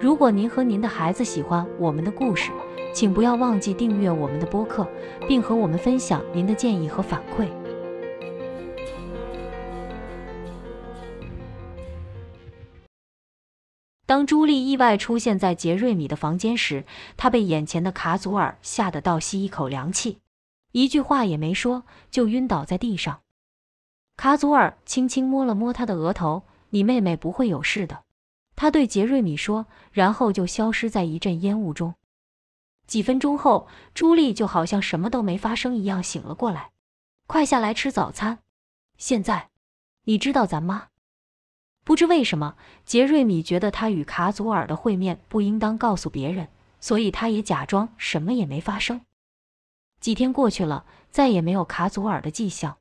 如果您和您的孩子喜欢我们的故事，请不要忘记订阅我们的播客，并和我们分享您的建议和反馈。当朱莉意外出现在杰瑞米的房间时，他被眼前的卡祖尔吓得倒吸一口凉气，一句话也没说就晕倒在地上。卡祖尔轻轻摸了摸他的额头：“你妹妹不会有事的。”他对杰瑞米说，然后就消失在一阵烟雾中。几分钟后，朱莉就好像什么都没发生一样醒了过来。快下来吃早餐！现在，你知道咱妈？不知为什么，杰瑞米觉得他与卡祖尔的会面不应当告诉别人，所以他也假装什么也没发生。几天过去了，再也没有卡祖尔的迹象。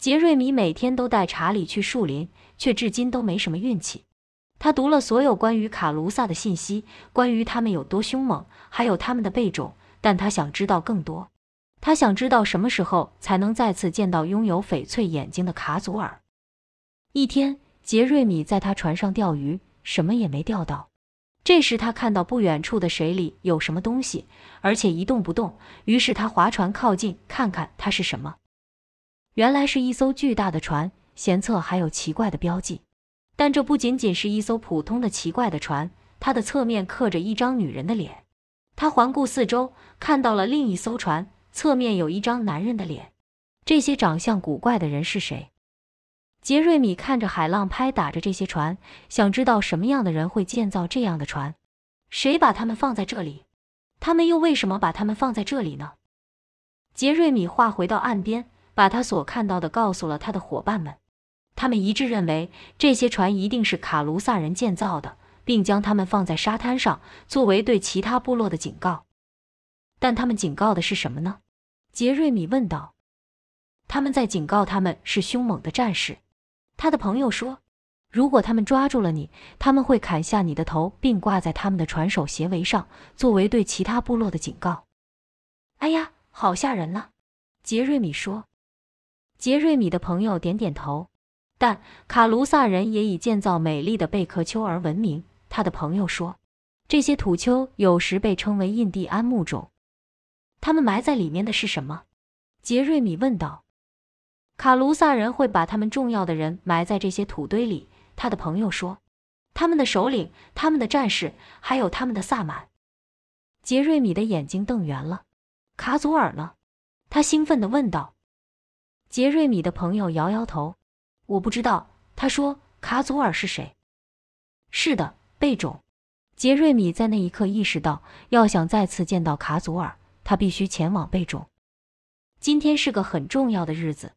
杰瑞米每天都带查理去树林，却至今都没什么运气。他读了所有关于卡卢萨的信息，关于他们有多凶猛，还有他们的备种，但他想知道更多。他想知道什么时候才能再次见到拥有翡翠眼睛的卡祖尔。一天，杰瑞米在他船上钓鱼，什么也没钓到。这时，他看到不远处的水里有什么东西，而且一动不动。于是他划船靠近，看看它是什么。原来是一艘巨大的船，舷侧还有奇怪的标记。但这不仅仅是一艘普通的奇怪的船，它的侧面刻着一张女人的脸。他环顾四周，看到了另一艘船，侧面有一张男人的脸。这些长相古怪的人是谁？杰瑞米看着海浪拍打着这些船，想知道什么样的人会建造这样的船？谁把他们放在这里？他们又为什么把他们放在这里呢？杰瑞米划回到岸边，把他所看到的告诉了他的伙伴们。他们一致认为这些船一定是卡卢萨人建造的，并将它们放在沙滩上，作为对其他部落的警告。但他们警告的是什么呢？杰瑞米问道。他们在警告他们是凶猛的战士。他的朋友说，如果他们抓住了你，他们会砍下你的头，并挂在他们的船首斜围上，作为对其他部落的警告。哎呀，好吓人呐！杰瑞米说。杰瑞米的朋友点点头。但卡卢萨人也以建造美丽的贝壳丘而闻名。他的朋友说，这些土丘有时被称为印第安墓种。他们埋在里面的是什么？杰瑞米问道。卡卢萨人会把他们重要的人埋在这些土堆里。他的朋友说，他们的首领、他们的战士，还有他们的萨满。杰瑞米的眼睛瞪圆了。卡祖尔呢？他兴奋地问道。杰瑞米的朋友摇摇头。我不知道，他说卡祖尔是谁？是的，贝种。杰瑞米在那一刻意识到，要想再次见到卡祖尔，他必须前往贝种。今天是个很重要的日子，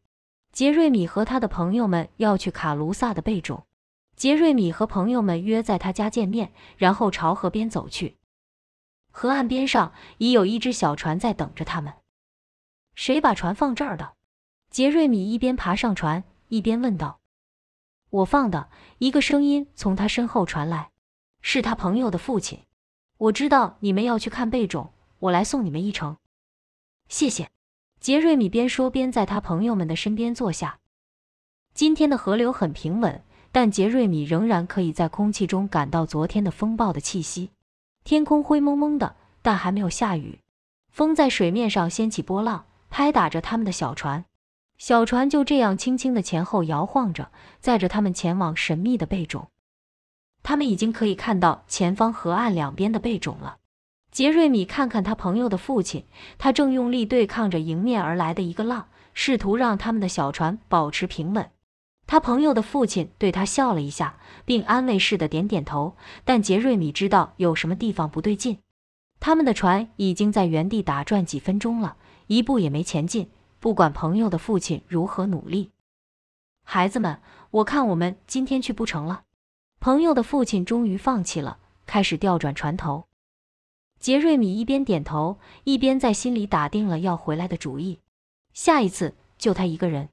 杰瑞米和他的朋友们要去卡卢萨的贝种。杰瑞米和朋友们约在他家见面，然后朝河边走去。河岸边上已有一只小船在等着他们。谁把船放这儿的？杰瑞米一边爬上船。一边问道：“我放的。”一个声音从他身后传来，是他朋友的父亲。我知道你们要去看贝种，我来送你们一程。谢谢。杰瑞米边说边在他朋友们的身边坐下。今天的河流很平稳，但杰瑞米仍然可以在空气中感到昨天的风暴的气息。天空灰蒙蒙的，但还没有下雨。风在水面上掀起波浪，拍打着他们的小船。小船就这样轻轻的前后摇晃着，载着他们前往神秘的贝种。他们已经可以看到前方河岸两边的贝种了。杰瑞米看看他朋友的父亲，他正用力对抗着迎面而来的一个浪，试图让他们的小船保持平稳。他朋友的父亲对他笑了一下，并安慰似的点点头。但杰瑞米知道有什么地方不对劲。他们的船已经在原地打转几分钟了，一步也没前进。不管朋友的父亲如何努力，孩子们，我看我们今天去不成了。朋友的父亲终于放弃了，开始调转船头。杰瑞米一边点头，一边在心里打定了要回来的主意。下一次就他一个人。